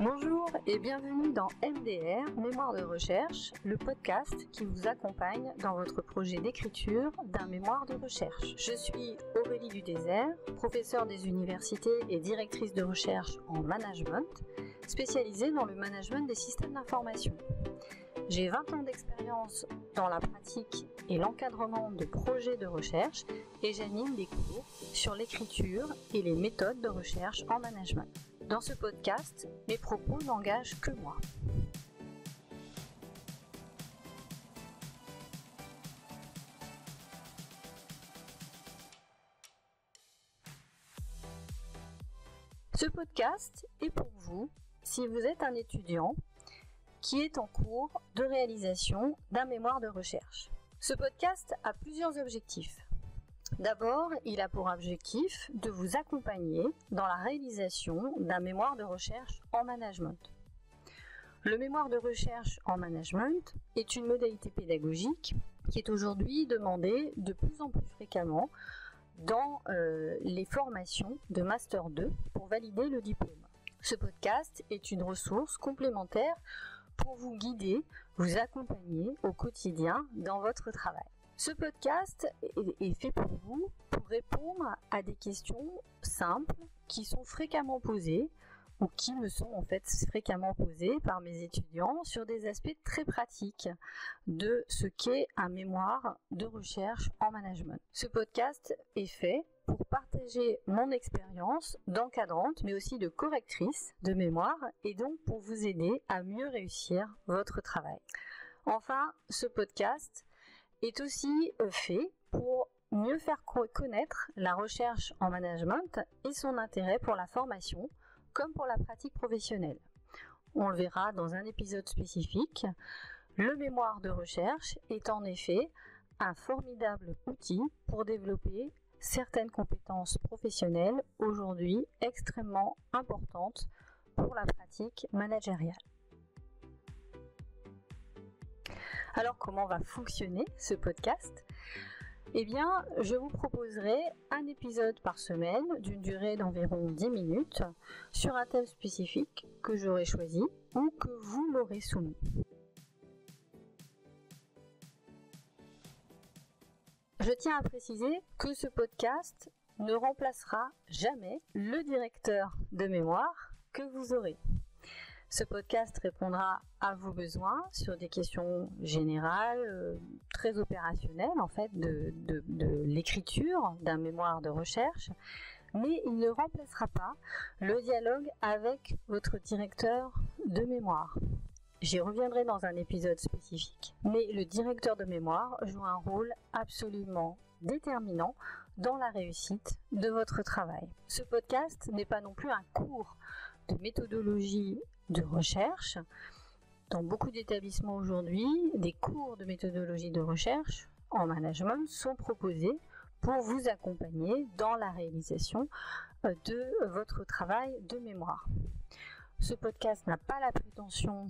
Bonjour et bienvenue dans MDR, Mémoire de recherche, le podcast qui vous accompagne dans votre projet d'écriture d'un mémoire de recherche. Je suis Aurélie Dudésert, professeure des universités et directrice de recherche en management, spécialisée dans le management des systèmes d'information. J'ai 20 ans d'expérience dans la pratique et l'encadrement de projets de recherche et j'anime des cours sur l'écriture et les méthodes de recherche en management. Dans ce podcast, mes propos n'engagent que moi. Ce podcast est pour vous si vous êtes un étudiant qui est en cours de réalisation d'un mémoire de recherche. Ce podcast a plusieurs objectifs. D'abord, il a pour objectif de vous accompagner dans la réalisation d'un mémoire de recherche en management. Le mémoire de recherche en management est une modalité pédagogique qui est aujourd'hui demandée de plus en plus fréquemment dans euh, les formations de Master 2 pour valider le diplôme. Ce podcast est une ressource complémentaire pour vous guider, vous accompagner au quotidien dans votre travail. Ce podcast est fait pour vous pour répondre à des questions simples qui sont fréquemment posées ou qui me sont en fait fréquemment posées par mes étudiants sur des aspects très pratiques de ce qu'est un mémoire de recherche en management. Ce podcast est fait pour partager mon expérience d'encadrante, mais aussi de correctrice de mémoire, et donc pour vous aider à mieux réussir votre travail. Enfin, ce podcast est aussi euh, fait pour mieux faire connaître la recherche en management et son intérêt pour la formation comme pour la pratique professionnelle. On le verra dans un épisode spécifique. Le mémoire de recherche est en effet un formidable outil pour développer certaines compétences professionnelles aujourd'hui extrêmement importantes pour la pratique managériale. Alors comment va fonctionner ce podcast? Eh bien, je vous proposerai un épisode par semaine d'une durée d'environ 10 minutes sur un thème spécifique que j'aurai choisi ou que vous m'aurez soumis. Je tiens à préciser que ce podcast ne remplacera jamais le directeur de mémoire que vous aurez. Ce podcast répondra à vos besoins sur des questions générales, euh, très opérationnelles en fait, de, de l'écriture d'un mémoire de recherche, mais il ne remplacera pas le dialogue avec votre directeur de mémoire. J'y reviendrai dans un épisode spécifique. Mais le directeur de mémoire joue un rôle absolument déterminant dans la réussite de votre travail. Ce podcast n'est pas non plus un cours de méthodologie de recherche. Dans beaucoup d'établissements aujourd'hui, des cours de méthodologie de recherche en management sont proposés pour vous accompagner dans la réalisation euh, de votre travail de mémoire. Ce podcast n'a pas la prétention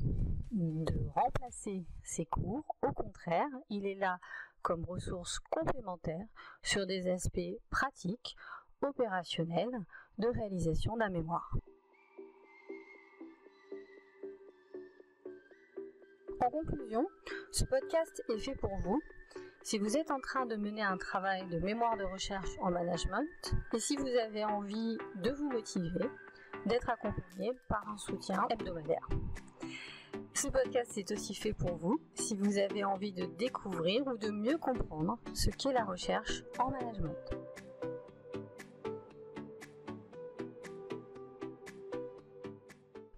de remplacer ces cours, au contraire, il est là comme ressource complémentaire sur des aspects pratiques, opérationnels de réalisation d'un mémoire. En conclusion, ce podcast est fait pour vous si vous êtes en train de mener un travail de mémoire de recherche en management et si vous avez envie de vous motiver, d'être accompagné par un soutien hebdomadaire. Ce podcast est aussi fait pour vous si vous avez envie de découvrir ou de mieux comprendre ce qu'est la recherche en management.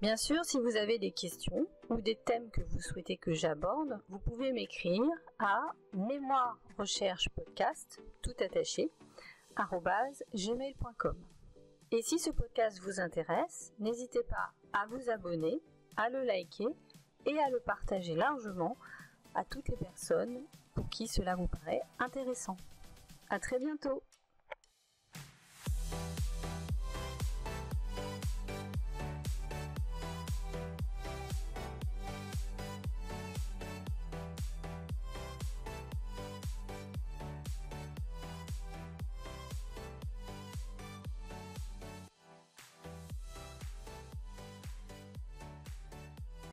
Bien sûr, si vous avez des questions ou des thèmes que vous souhaitez que j'aborde, vous pouvez m'écrire à mémoire recherche podcast tout attaché gmail.com. Et si ce podcast vous intéresse, n'hésitez pas à vous abonner, à le liker et à le partager largement à toutes les personnes pour qui cela vous paraît intéressant. À très bientôt!